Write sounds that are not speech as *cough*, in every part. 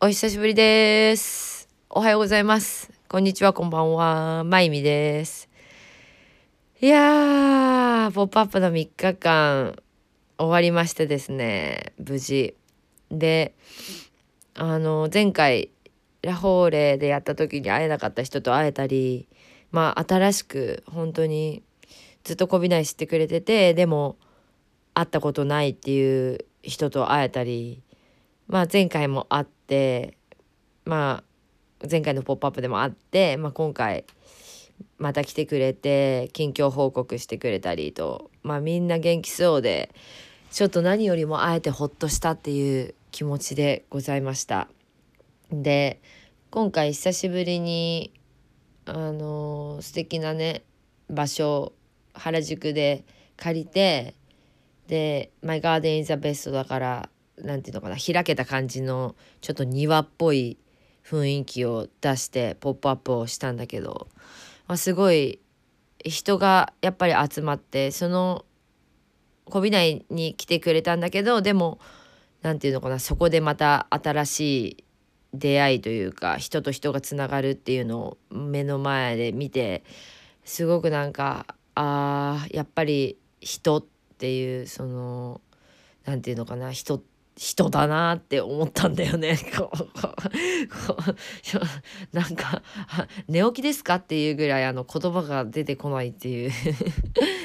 お久しぶりです。おはようございます。こんにちは、こんばんは。まゆみです。いやー、ポップアップの3日間終わりましてですね、無事。で、あの、前回、ラフォーレでやった時に会えなかった人と会えたり、まあ、新しく本当にずっとこびない知ってくれてて、でも、会ったことないっていう人と会えたり、まあ前回も会ってまあ前回の「ポップアップでも会って、まあ、今回また来てくれて近況報告してくれたりとまあみんな元気そうでちょっと何よりも会えてほっとしたっていう気持ちでございました。で今回久しぶりにあの素敵なね場所原宿で借りてで「My Garden is the best」だからなんていうのかな開けた感じのちょっと庭っぽい雰囲気を出して「ポップアップをしたんだけど、まあ、すごい人がやっぱり集まってそのこびないに来てくれたんだけどでもなんていうのかなそこでまた新しい出会いというか人と人がつながるっていうのを目の前で見てすごくなんかあやっぱり人っていうそのなんていうのかな人って人だなって思ったんだよね。*laughs* こうこうこう *laughs* なんか「*laughs* 寝起きですか?」っていうぐらいあの言葉が出てこないっていう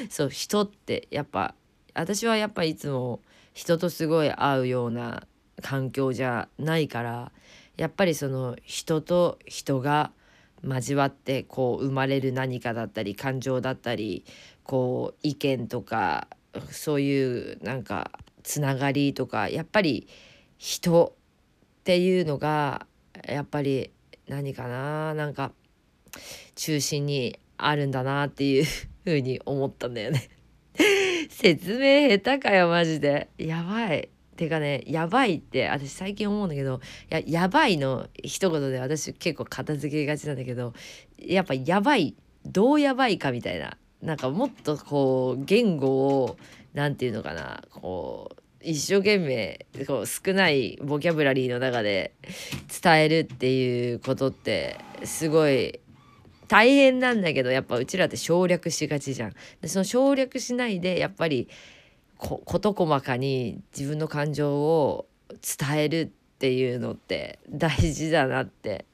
そう人ってやっぱ私はやっぱいつも人とすごい合うような環境じゃないからやっぱりその人と人が交わってこう生まれる何かだったり感情だったりこう意見とかそういうなんかつながりとかやっぱり人っていうのがやっぱり何かななんか中心にあるんだなっていうふうに思ったんだよね。*laughs* 説明下手かよマジで。やばい。てかねやばいって私最近思うんだけどややばいの一言で私結構片付けがちなんだけどやっぱやばいどうやばいかみたいな。なんかもっとこう言語をなんていうのかなこう一生懸命こう少ないボキャブラリーの中で伝えるっていうことってすごい大変なんだけどやっぱうちらって省略しがちじゃん。でその省略しないでやっぱり事細かに自分の感情を伝えるっていうのって大事だなって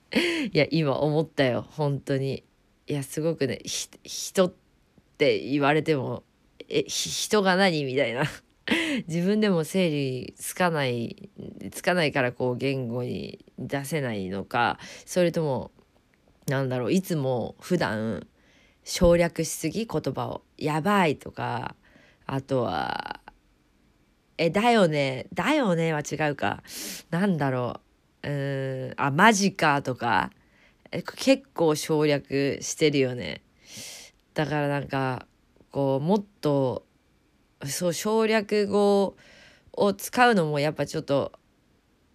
いや今思ったよ本当に。いやすごくね人って言われてもえ人が何？みたいな。*laughs* 自分でも整理つかないつかないからこう言語に出せないのかそれともなんだろういつも普段省略しすぎ？言葉を「やばい」とかあとは「えだよね」「だよね」は違うか。なんだろう。うんあマジかとか。結構省略してるよね。だからなんかこうもっとそう省略語を使うのもやっぱちょっと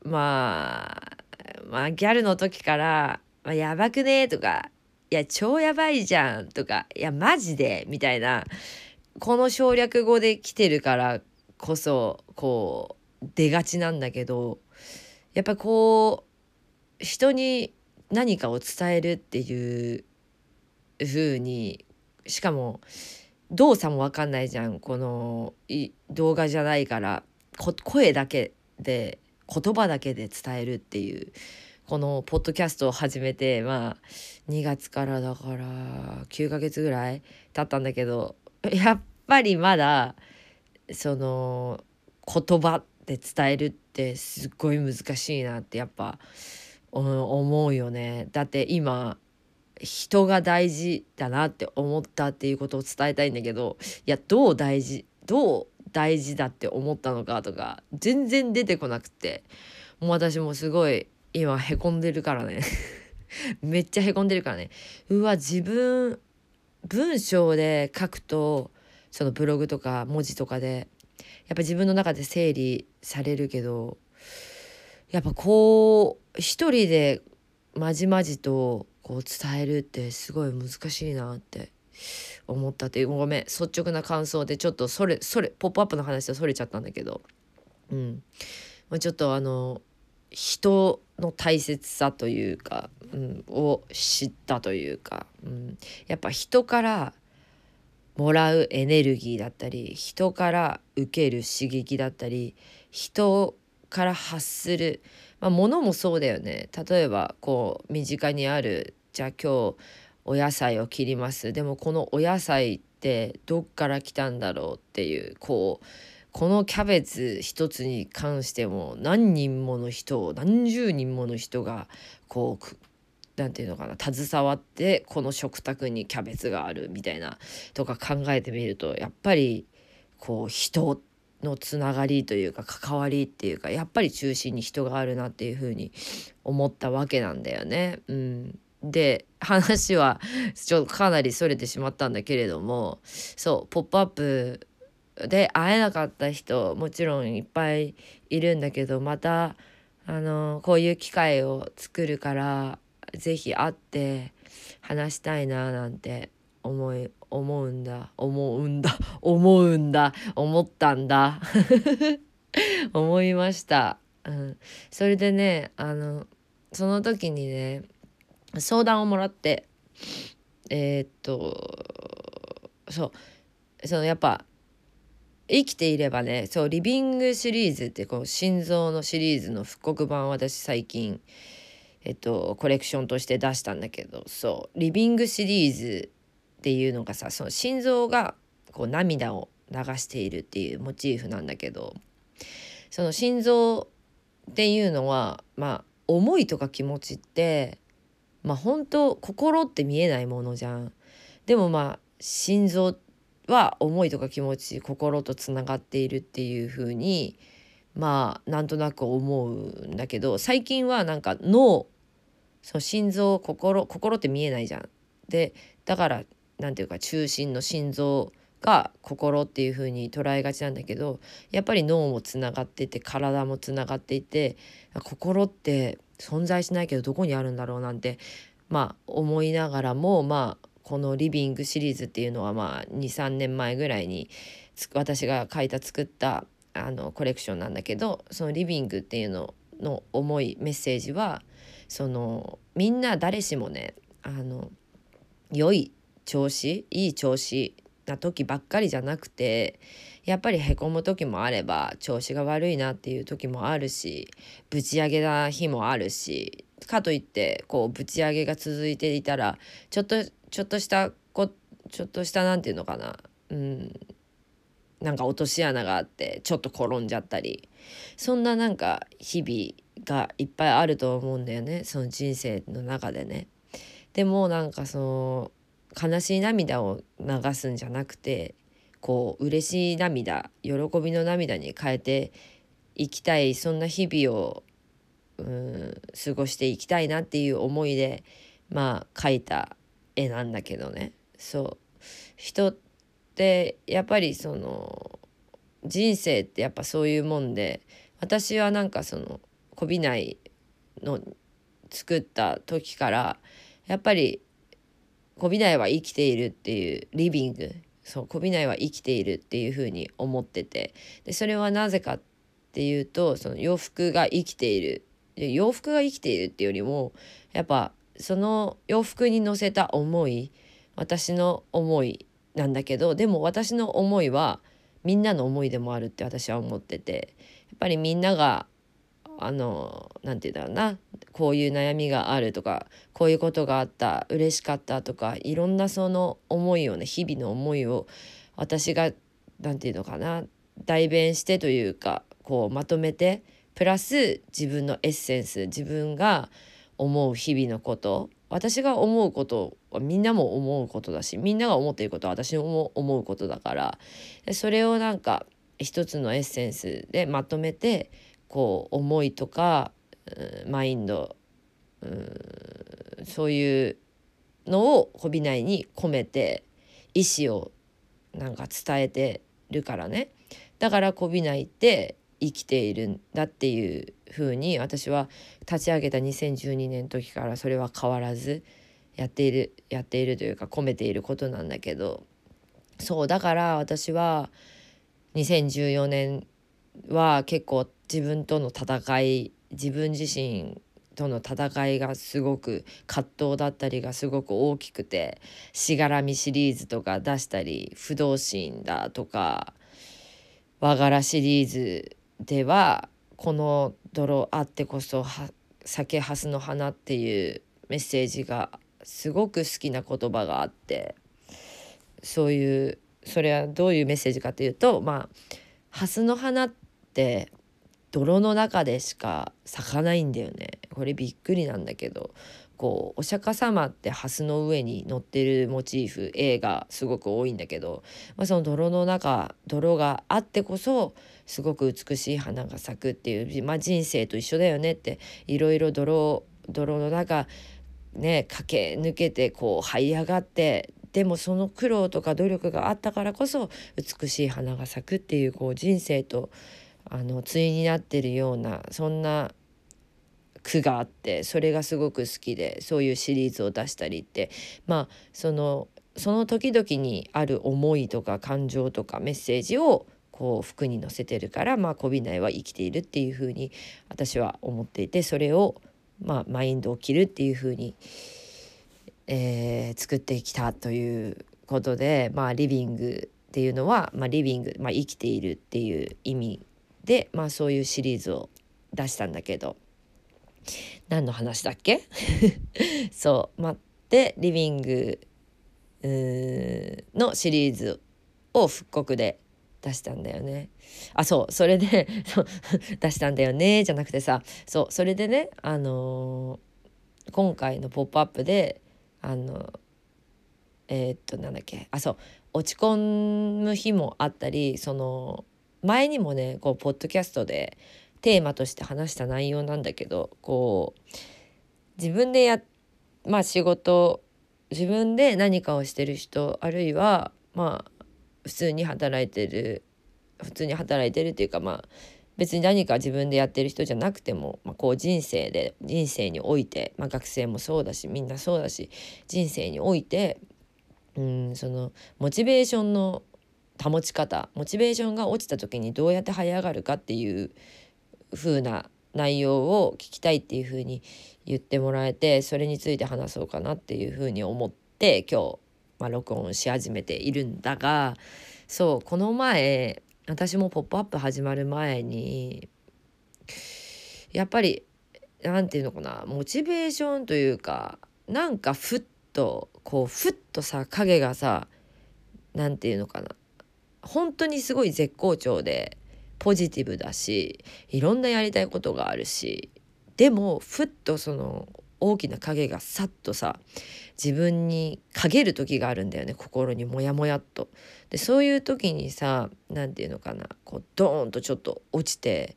まあまあギャルの時から「まあ、やばくね?」とか「いや超やばいじゃん」とか「いやマジで?」みたいなこの省略語で来てるからこそこう出がちなんだけどやっぱこう人に何かを伝えるっていう風にしかも動作も分かんないじゃんこの動画じゃないから声だけで言葉だけで伝えるっていうこのポッドキャストを始めてまあ2月からだから9ヶ月ぐらい経ったんだけどやっぱりまだその言葉で伝えるってすっごい難しいなってやっぱ思うよね。だって今人が大事だなって思ったっていうことを伝えたいんだけどいやどう大事どう大事だって思ったのかとか全然出てこなくてもう私もすごい今へこんでるからね。*laughs* めっちゃへこんでるからね。うわ自分文章で書くとそのブログとか文字とかでやっぱ自分の中で整理されるけどやっぱこう一人でまじまじとこう伝えるってすごい難しいなって思ったっていう。ごめん率直な感想でちょっとそれそれ「ポップアップの話とそれちゃったんだけど。うん。ちょっとあの人の大切さというか、うん、を知ったというか、うん、やっぱ人からもらうエネルギーだったり人から受ける刺激だったり人から発する、まあ、物もそうだよね。例えばこう身近にあるじゃあ今日お野菜を切ります。でもこのお野菜ってどっから来たんだろうっていうこうこのキャベツ一つに関しても何人もの人何十人もの人がこう何て言うのかな携わってこの食卓にキャベツがあるみたいなとか考えてみるとやっぱりこう人のつながりというか関わりっていうかやっぱり中心に人があるなっていうふうに思ったわけなんだよね。うん、で話はちょっとかなりそれてしまったんだけれどもそう「ポップアップで会えなかった人もちろんいっぱいいるんだけどまたあのこういう機会を作るから是非会って話したいななんて思い思うんだ。思うんだ。思うんだ。思ったんだ。*laughs* 思いました、うん、それでねあのその時にね相談をもらってえー、っとそう。そのやっぱ生きていればねそうリビングシリーズってこう心臓のシリーズの復刻版私最近えっとコレクションとして出したんだけどそう。リビングシリーズっていうのがさその心臓がこう涙を流しているっていうモチーフなんだけどその心臓っていうのはまあ思いとか気持ちってまあ本当心って見えないものじゃん。でもまあ心臓は思いとか気持ち心とつながっているっていう風にまあなんとなく思うんだけど最近はなんか脳そう心臓心心って見えないじゃん。でだから何て言うか中心の心臓が心っていう風に捉えがちなんだけどやっぱり脳もつながってて体もつながっていて心って存在しないけどどこにあるんだろうなんてまあ思いながらもまあこの「リビング」シリーズっていうのはまあ23年前ぐらいに私が書いた作ったあのコレクションなんだけどその「リビング」っていうのの思いメッセージはそのみんな誰しもねあの良い調子いい調子な時ばっかりじゃなくてやっぱりへこむ時もあれば調子が悪いなっていう時もあるしぶち上げな日もあるしかといってこうぶち上げが続いていたらちょっとちょっとしたこちょっとした何て言うのかなうんなんか落とし穴があってちょっと転んじゃったりそんななんか日々がいっぱいあると思うんだよねその人生の中でね。でもなんかその悲しい涙を流すんじゃなくてこう嬉しい涙喜びの涙に変えていきたいそんな日々をうん過ごしていきたいなっていう思いでまあ描いた絵なんだけどね。そう。人ってやっぱりその人生ってやっぱそういうもんで私はなんかそのこびないの作った時からやっぱりこびないは生きているっていうリビング。そうこびないは生きているっていうふうに思ってて。でそれはなぜかっていうとその洋服が生きている。で洋服が生きているっていうよりもやっぱその洋服に乗せた思い私の思いなんだけどでも私の思いはみんなの思いでもあるって私は思ってて。やっぱりみんながあの何て言うんだろうな。こういう悩みがあるとかこういうことがあった嬉しかったとかいろんなその思いをね日々の思いを私が何て言うのかな代弁してというかこうまとめてプラス自分のエッセンス自分が思う日々のこと私が思うことはみんなも思うことだしみんなが思っていることは私も思うことだからそれをなんか一つのエッセンスでまとめてこう思いとか、マインド、そういうのをこびないに込めて意思をなんか伝えてるからね。だからこびないって生きているんだっていう風に私は立ち上げた2012年の時からそれは変わらずやっているやっているというか込めていることなんだけど。そうだから私は2014年は結構自分との戦い自分自身との戦いがすごく葛藤だったりがすごく大きくて「しがらみ」シリーズとか出したり「不動心」だとか「和柄」シリーズではこの「泥あってこそ酒蓮の花」っていうメッセージがすごく好きな言葉があってそういうそれはどういうメッセージかというとまあ蓮の花って泥の中でしか咲かないんだよね。これびっくりなんだけど。こうお釈迦様って蓮の上に乗ってるモチーフ絵がすごく多いんだけど、まあ、その泥の中泥があってこそすごく美しい花が咲くっていう、まあ、人生と一緒だよねっていろいろ泥泥の中ね駆け抜けてこう這い上がってでもその苦労とか努力があったからこそ美しい花が咲くっていうこう人生とあの対になってるようなそんな句があってそれがすごく好きでそういうシリーズを出したりってまあそのその時々にある思いとか感情とかメッセージをこう服に載せてるからまあこびないは生きているっていうふうに私は思っていてそれをまあマインドを切るっていうふうにえー、作ってきたということで、まあ、リビングっていうのは、まあ、リビング、まあ、生きているっていう意味で、まあ、そういうシリーズを出したんだけど。何の話だっけ？*laughs* そう待ってリビングのシリーズを復刻で出したんだよね。あそうそれで *laughs* 出したんだよねじゃなくてさそうそれでねあのー、今回の「ポップアップであのえー、っとなんだっけ？あそう落ち込む日もあったりその前にもねこうポッドキャストでテーマとして話した内容なんだけどこう自分でやまあ仕事自分で何かをしてる人あるいはまあ普通に働いてる普通に働いてるっていうかまあ別に何か自分でやってる人じゃなくても、まあ、こう人生で人生において、まあ、学生もそうだしみんなそうだし人生においてうんそのモチベーションの保ち方モチベーションが落ちた時にどうやって這い上がるかっていう風な内容を聞きたいっていう風に言ってもらえてそれについて話そうかなっていう風に思って今日、まあ、録音し始めているんだがそうこの前私も「ポップアップ始まる前にやっぱり何て言うのかなモチベーションというかなんかふっとこうふっとさ影がさ何て言うのかな本当にすごい絶好調でポジティブだしいろんなやりたいことがあるしでもふっとその大きな影がさっとさ自分に陰る時があるんだよね心にモヤモヤっと。でそういう時にさ何て言うのかなこうドーンとちょっと落ちて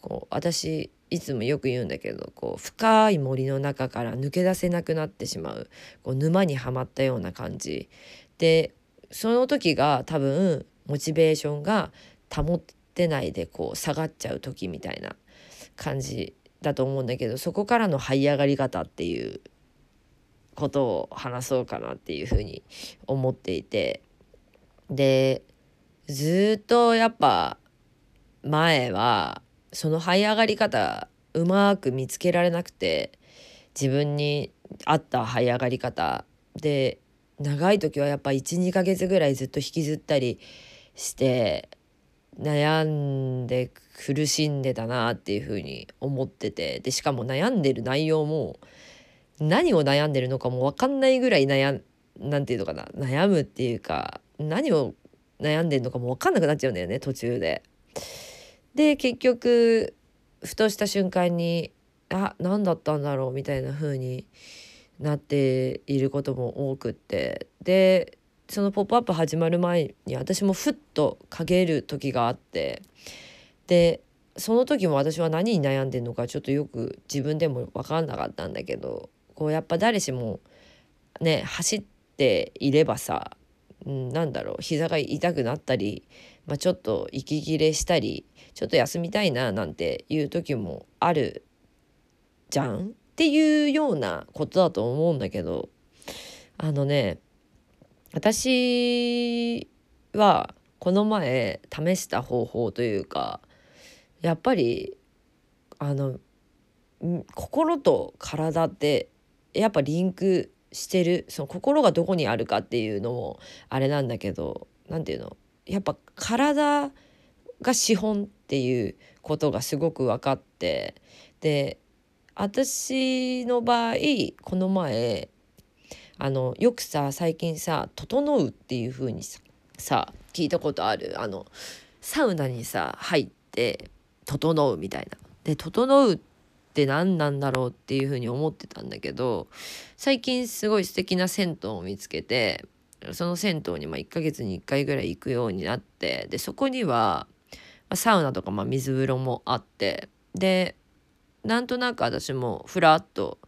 こう私いつもよく言うんだけどこう深い森の中から抜け出せなくなってしまうこう沼にはまったような感じでその時が多分モチベーションが保ってないでこう下がっちゃう時みたいな感じだと思うんだけどそこからの這い上がり方っていうことを話そうかなっていうふうに思っていて。でずっとやっぱ前はその這い上がり方うまく見つけられなくて自分に合った這い上がり方。で長い時はやっぱ12ヶ月ぐらいずっと引きずったりして悩んで苦しんでたなっていうふうに思ってて。でしかも悩んでる内容も何を悩んでるのかも分かんないぐらい悩なんていうのかな。悩むっていうか何を悩んでるのかも分かんなくなっちゃうんだよね途中で。で結局ふとした瞬間にあ何だったんだろうみたいな風になっていることも多くって。でその「ポップアップ始まる前に私もふっと陰る時があってでその時も私は何に悩んでるのかちょっとよく自分でも分かんなかったんだけどこうやっぱ誰しもね走っていればさ、うん、なんだろう膝が痛くなったり、まあ、ちょっと息切れしたりちょっと休みたいななんていう時もあるじゃんっていうようなことだと思うんだけどあのね私はこの前試した方法というかやっぱりあの心と体ってやっぱリンクしてる。その心がどこにあるかっていうのもあれなんだけど何て言うの？やっぱ体が資本っていうことがすごく分かってで私の場合この前あのよくさ最近さ「整う」っていう風にささ聞いたことあるあのサウナにさ入って「整う」みたいな。で「整う」って何なんだろうっていう風に思ってたんだけど最近すごい素敵な銭湯を見つけてその銭湯にま1ヶ月に1回ぐらい行くようになってでそこにはサウナとかま水風呂もあってでなんとなく私もふらっと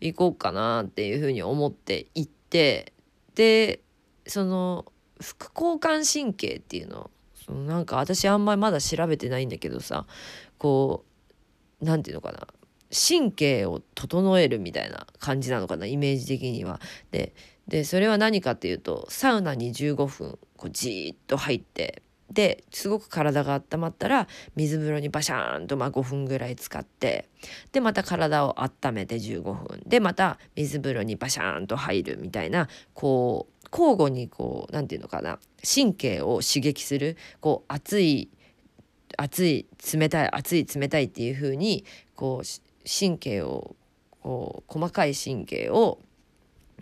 行こうかなっていうふうに思って行ってでその副交感神経っていうのそのなんか私あんまりまだ調べてないんだけどさこう何て言うのかな神経を整えるみたいな感じなのかなイメージ的には。ででそれは何かっていうとサウナに15分こうじーっと入ってですごく体が温まったら水風呂にバシャーンとま5分ぐらい使ってでまた体を温めて15分。でまた水風呂にバシャーンと入るみたいなこう交互にこう何て言うのかな神経を刺激するこう熱い熱い冷たい熱い冷たいっていう風にこう神経をこう細かい神経を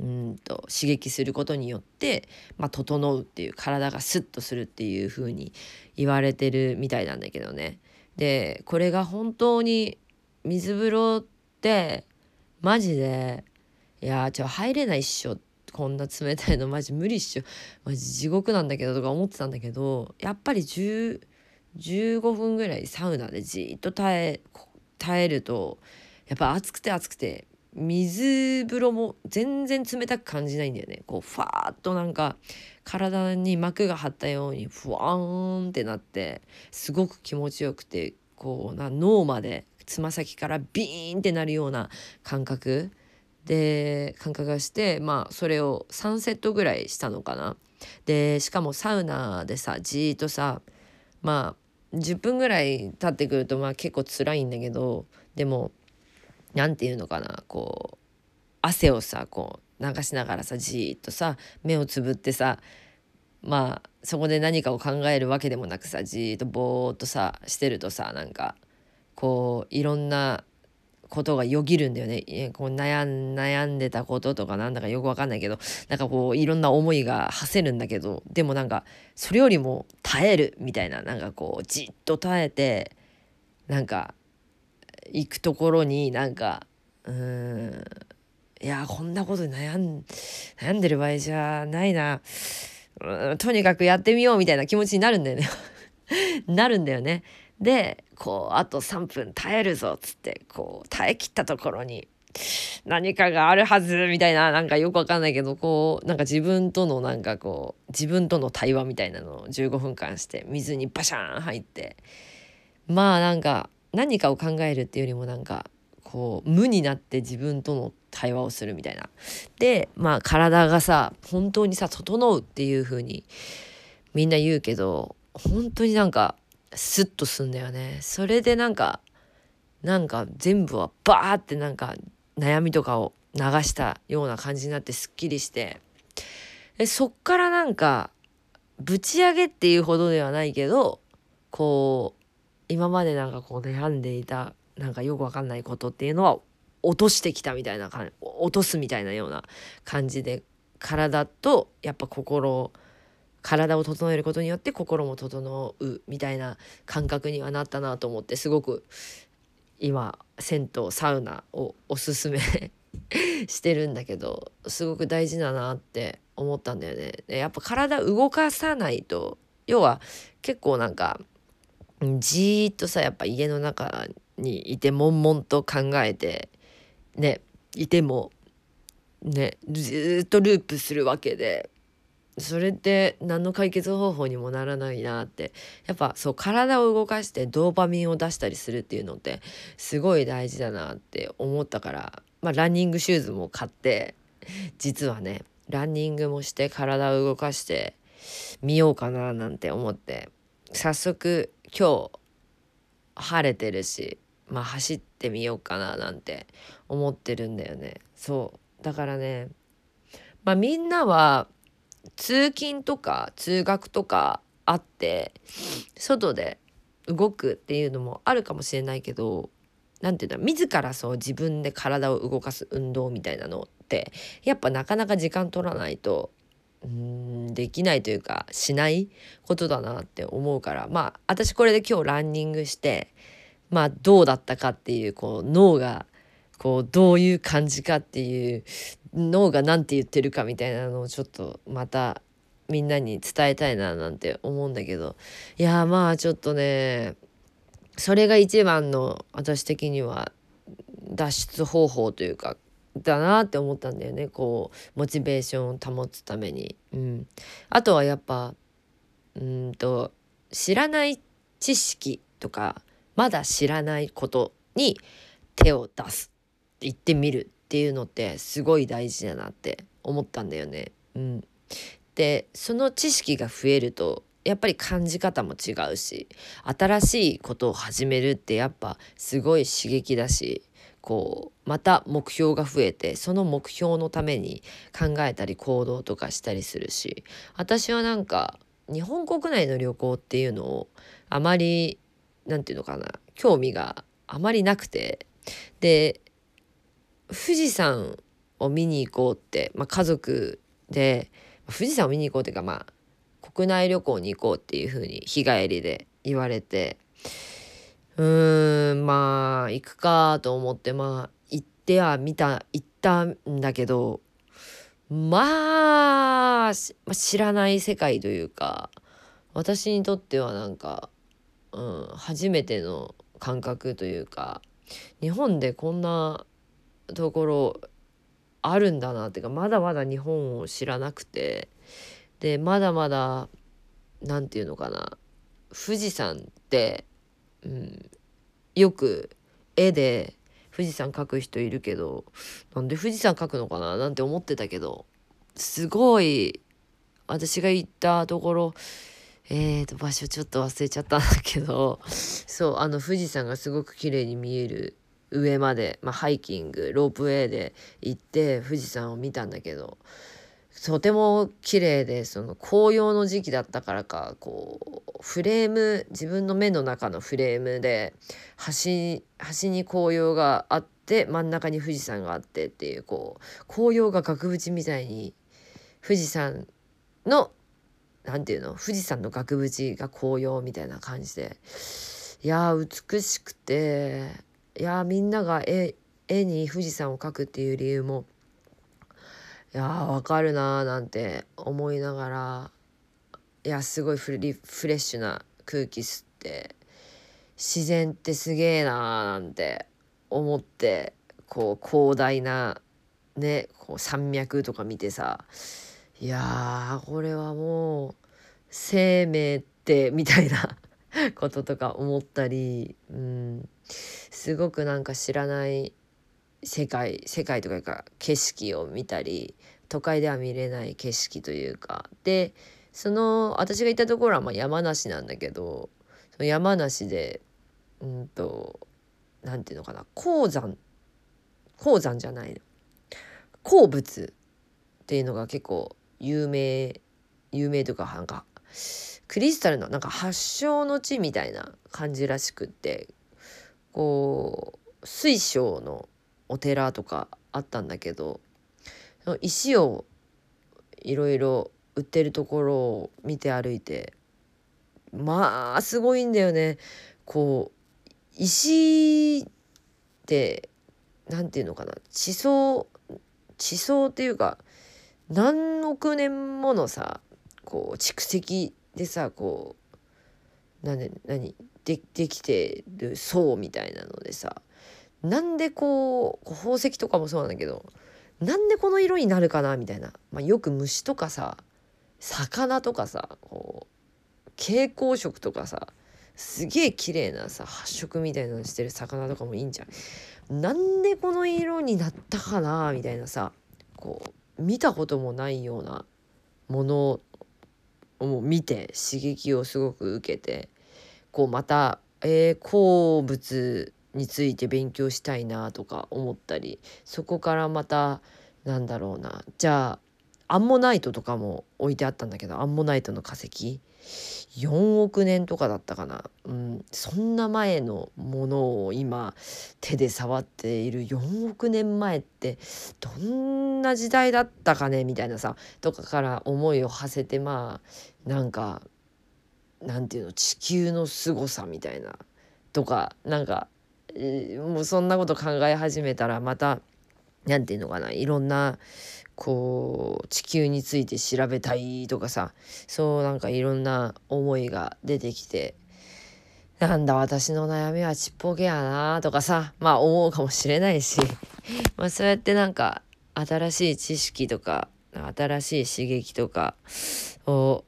うんと刺激することによって、まあ、整うっていう体がスッとするっていう風に言われてるみたいなんだけどね。でこれが本当に水風呂ってマジでいやちょ入れないっしょこんな冷たいのマジ無理っしょマジ地獄なんだけどとか思ってたんだけどやっぱり10 15分ぐらいサウナでじっと耐え耐えるとやっぱ暑くて暑くて水風呂も全然冷たく感じないんだよねこうファーッとなんか体に膜が張ったようにふわーんってなってすごく気持ちよくてこうな脳までつま先からビーンってなるような感覚で感覚がしてまあそれを3セットぐらいしたのかな。でしかもサウナでさじーっとさまあ10分ぐらい経ってくるとまあ結構辛いんだけどでも何て言うのかなこう汗をさこう流しながらさじっとさ目をつぶってさまあそこで何かを考えるわけでもなくさじっとぼーっとさしてるとさなんかこういろんなことがよぎるんだよね。こう悩ん悩んでたこととかなんだかよくわかんないけどなんかこういろんな思いが馳せるんだけどでもなんかそれよりも耐えるみたいななんかこうじっと耐えてなんか行くところになんかうんいやこんなことに悩ん悩んでる場合じゃないな。うんとにかくやってみようみたいな気持ちになるんだよね。*laughs* なるんだよね。でこうあと3分耐えるぞっつってこう耐えきったところに何かがあるはずみたいななんかよくわかんないけどこうなんか自分とのなんかこう自分との対話みたいなのを15分間して水にバシャーン入って。まあなんか何かを考えるっていうよりもなんかこう無になって自分との対話をするみたいな。でまあ体がさ本当にさ整うっていう風にみんな言うけど本当になんかスッとすんだよね。それでなんかなんか全部はバーってなんか悩みとかを流したような感じになってすっきりしてでそっからなんかぶち上げっていうほどではないけどこう今までなんかこう悩んでいたなんかよくわかんないことっていうのは落としてきたみたいな感じ落とすみたいなような感じで体とやっぱ心体を整えることによって心も整うみたいな感覚にはなったなと思ってすごく今銭湯サウナをおすすめ *laughs* してるんだけどすごく大事だなって思ったんだよね。やっぱ体動かさないと要は結構なんかじーっとさやっぱ家の中にいて悶々と考えてねいてもねずっとループするわけでそれって何の解決方法にもならないなってやっぱそう体を動かしてドーパミンを出したりするっていうのってすごい大事だなって思ったからまあランニングシューズも買って実はねランニングもして体を動かしてみようかななんて思って早速今日晴れてるしまあ走ってみようかななんて思ってるんだよね。そう。だからねまあみんなは通勤とか通学とかあって外で動くっていうのもあるかもしれないけど何て言うんだ自らそう自分で体を動かす運動みたいなのってやっぱなかなか時間取らないとうんできないというかしないことだなって思うから。まあ私これで今日ランニングしてまあどうだったかっていうこう脳がこうどういう感じかっていう脳が何て言ってるかみたいなのをちょっとまたみんなに伝えたいななんて思うんだけど。いやまあちょっとねそれが一番の私的には脱出方法というかだなって思ったんだよねこうモチベーションを保つために。うん、あとはやっぱうんと知らない知識とかまだ知らないことに手を出す言ってみるっていうのってすごい大事だなって思ったんだよね。うん、でその知識が増えるとやっぱり感じ方も違うし新しいことを始めるってやっぱすごい刺激だしこうまた目標が増えてその目標のために考えたり行動とかしたりするし私はなんか日本国内の旅行っていうのをあまり何て言うのかな興味があまりなくてで富士山を見に行こうって、まあ、家族で富士山を見に行こうっていうかまあ国内旅行に行こうっていう風に日帰りで言われてうーんまあ行くかと思ってまあ行っては見た行ったんだけどまあ知らない世界というか私にとってはなんか、うん、初めての感覚というか日本でこんなところあるんだなっていうかまだまだ日本を知らなくてでまだまだ何て言うのかな富士山って、うん、よく絵で富士山描く人いるけどなんで富士山描くのかななんて思ってたけどすごい私が行ったところえーと場所ちょっと忘れちゃったんだけどそうあの富士山がすごく綺麗に見える上まで、まあ、ハイキングロープウェイで行って富士山を見たんだけどとても綺麗でその紅葉の時期だったからかこうフレーム自分の目の中のフレームで端端に紅葉があって真ん中に富士山があってっていうこう紅葉が額縁みたいに富士山の何て言うの富士山の額縁が紅葉みたいな感じで。いや美しくていやみんなが絵絵に富士山を描くっていう理由もいやわかるなーなんて思いながらいやすごいフレフレッシュな空気吸って自然ってすげえなーなんて思ってこう広大なねこう山脈とか見てさいやこれはもう生命ってみたいな *laughs* こととか思ったり、うん、すごくなんか知らない世界世界とかいうか景色を見たり都会では見れない景色というか。でその私が行ったところはま山梨なんだけどその山梨でうんと何て言うのかな鉱山鉱山じゃないの。鉱物っていうのが結構有名有名とかなんかクリスタルのなんか発祥の地みたいな感じらしくってこう水晶のお寺とかあったんだけど石をいろいろ売ってるところを見て歩いてまあすごいんだよね。こう石って何て言うのかな地層地層っていうか何億年ものさこう蓄積でさこう何何？でできてる層みたいなのでさなんでこう宝石とかもそうなんだけどなんでこの色になるかなみたいな、まあ、よく虫とかさ魚とかさこう蛍光色とかさすげえ綺麗なさ発色みたいなのしてる魚とかもいいんじゃん。なんでこの色になったかなみたいなさこう見たこともないようなものを見て刺激をすごく受けてこうまた、えー、鉱物について勉強したいなとか思ったりそこからまたなんだろうな。じゃあアンモナイトとかも置いてあったんだけどアンモナイトの化石。4億年とかだったかな、うん、そんな前のものを今手で触っている。4億年前ってどんな時代だったかね？みたいなさとかから思いを馳せてまあなんかなんていうの？地球の凄さみたいな。とかなんか、もうそんなこと考え始めたらまた何て言うのかないろんなこう地球について調べたいとかさそうなんかいろんな思いが出てきてなんだ私の悩みはちっぽけやなとかさまあ思うかもしれないし *laughs* まあそうやってなんか新しい知識とか新しい刺激とかを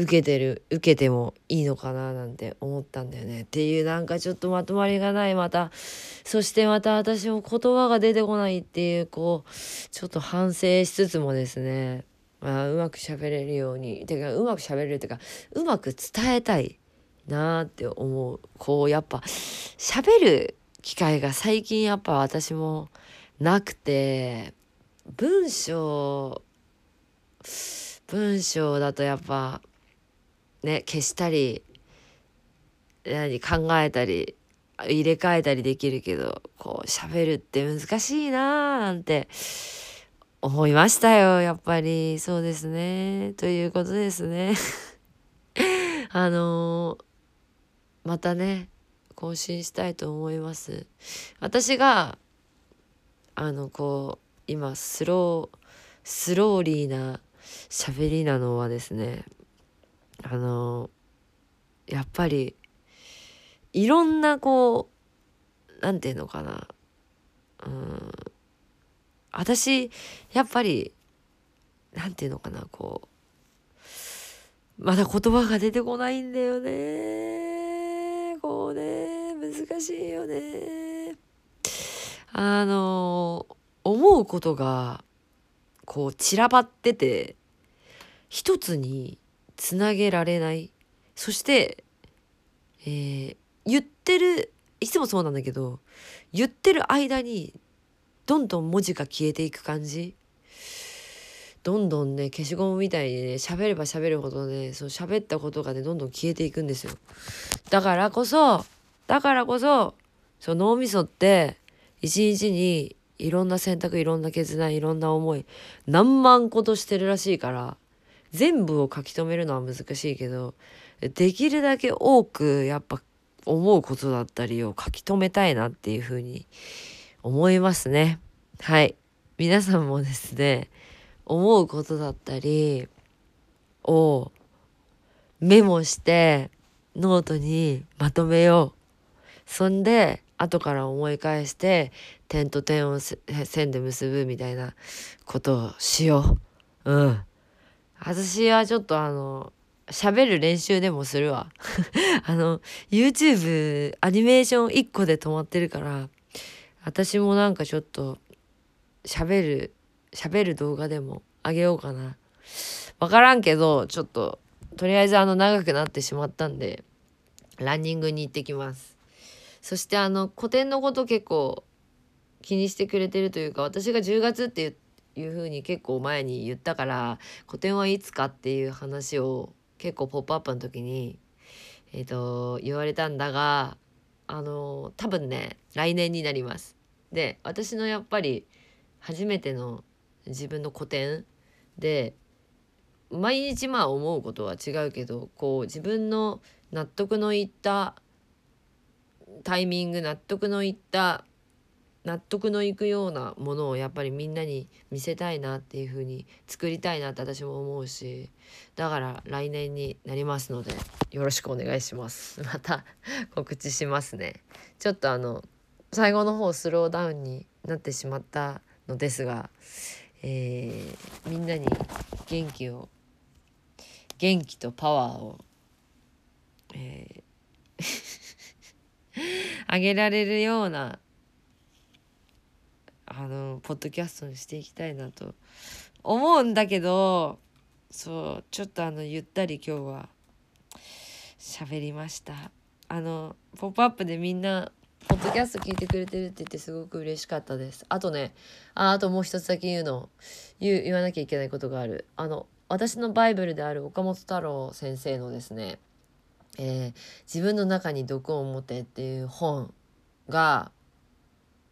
受けてる受けてもいいのかななんて思ったんだよね。っていうなんかちょっとまとまりがないまた。そしてまた私も言葉が出てこないっていうこうちょっと反省しつつもですね。まあうまく喋れるように。てかうまく喋れるっていうかうまく伝えたいなって思う。こうやっぱ喋る機会が最近やっぱ私もなくて文章文章だとやっぱね消したり何考えたり入れ替えたりできるけどこう喋るって難しいなーなんて思いましたよやっぱり。そうですね。ということですね。*laughs* あのー、またね更新したいと思います。私があのこう今スロースローリーな喋りなのはですねあのやっぱりいろんなこうなんていうのかな。うん。私やっぱりなんていうのかなこう。まだ言葉が出てこないんだよね。こうね。難しいよね。あの思うことがこう散らばってて一つにつなげられない。そして、えー、言ってるいつもそうなんだけど言ってる間にどんどん文字が消えていく感じ。どんどんね消しゴムみたいにね喋れば喋るほどねその喋ったことがねどんどん消えていくんですよ。だからこそだからこそその脳みそって一日にいろんな選択いろんな決断いろんな思い何万ことしてるらしいから全部を書き留めるのは難しいけどできるだけ多くやっぱ思うことだったりを書き留めたいなっていうふうに思いますね。はい。皆さんもですね思うことだったりをメモしてノートにまとめよう。そんで後から思い返して点と点を線で結ぶみたいなことをしよう。うん。私はちょっとあの喋る練習でもするわ。*laughs* あの YouTube アニメーション1個で止まってるから私もなんかちょっと喋る喋る動画でもあげようかな。分からんけどちょっととりあえずあの長くなってしまったんでランニングに行ってきます。そしてあの古典のこと結構気にしてくれてるというか私が10月って言っていうふうに結構前に言ったから個展はいつかっていう話を結構「ポップアップの時に、えーと、言われたんだがあの多分ね来年になります。で私のやっぱり初めての自分の個展で毎日まあ思うことは違うけどこう自分の納得のいったタイミング納得のいった納得のいくようなものをやっぱりみんなに見せたいなっていう風に作りたいなって私も思うしだから来年になりますのでよろしくお願いします。*laughs* また告知しますね。ちょっとあの最後の方スローダウンになってしまったのですが、えー、みんなに元気を元気とパワーを、えー、*laughs* あげられるようなあのポッドキャストにしていきたいなと思うんだけどそうちょっとあのゆったり今日は喋りましたあの「ポップアップでみんなポッドキャスト聞いてくれてるって言ってすごく嬉しかったです。あとね、ああともう一つだけ言うの、言う、言わなきゃいけないことがある。あの、私のバイブルである岡本太郎先生のですね、えー、自分の中に毒を持てっていう本が、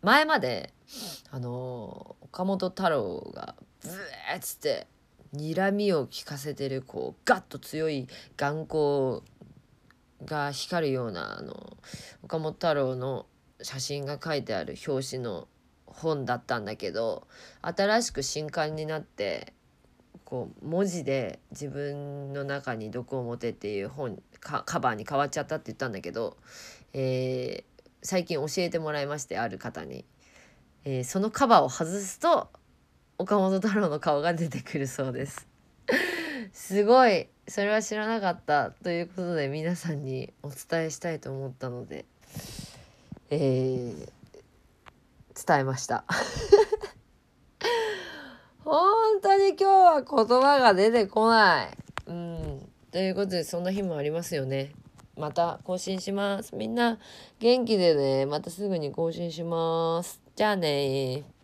前まで、あの、岡本太郎がブーッつって睨みを利かせてるこうガッと強い眼光が光るようなあの岡本太郎の写真が書いてある表紙の本だったんだけど新しく新刊になってこう文字で自分の中に毒を持てっていう本カバーに変わっちゃったって言ったんだけど、えー、最近教えてもらいましてある方に、えー、そのカバーを外すと岡本太郎の顔が出てくるそうです。*laughs* すごい。それは知らなかったということで皆さんにお伝えしたいと思ったので、えー、伝えました。*laughs* 本当に今日は言葉が出てこない。うん。ということでそんな日もありますよね。また更新します。みんな元気でね。またすぐに更新します。じゃあね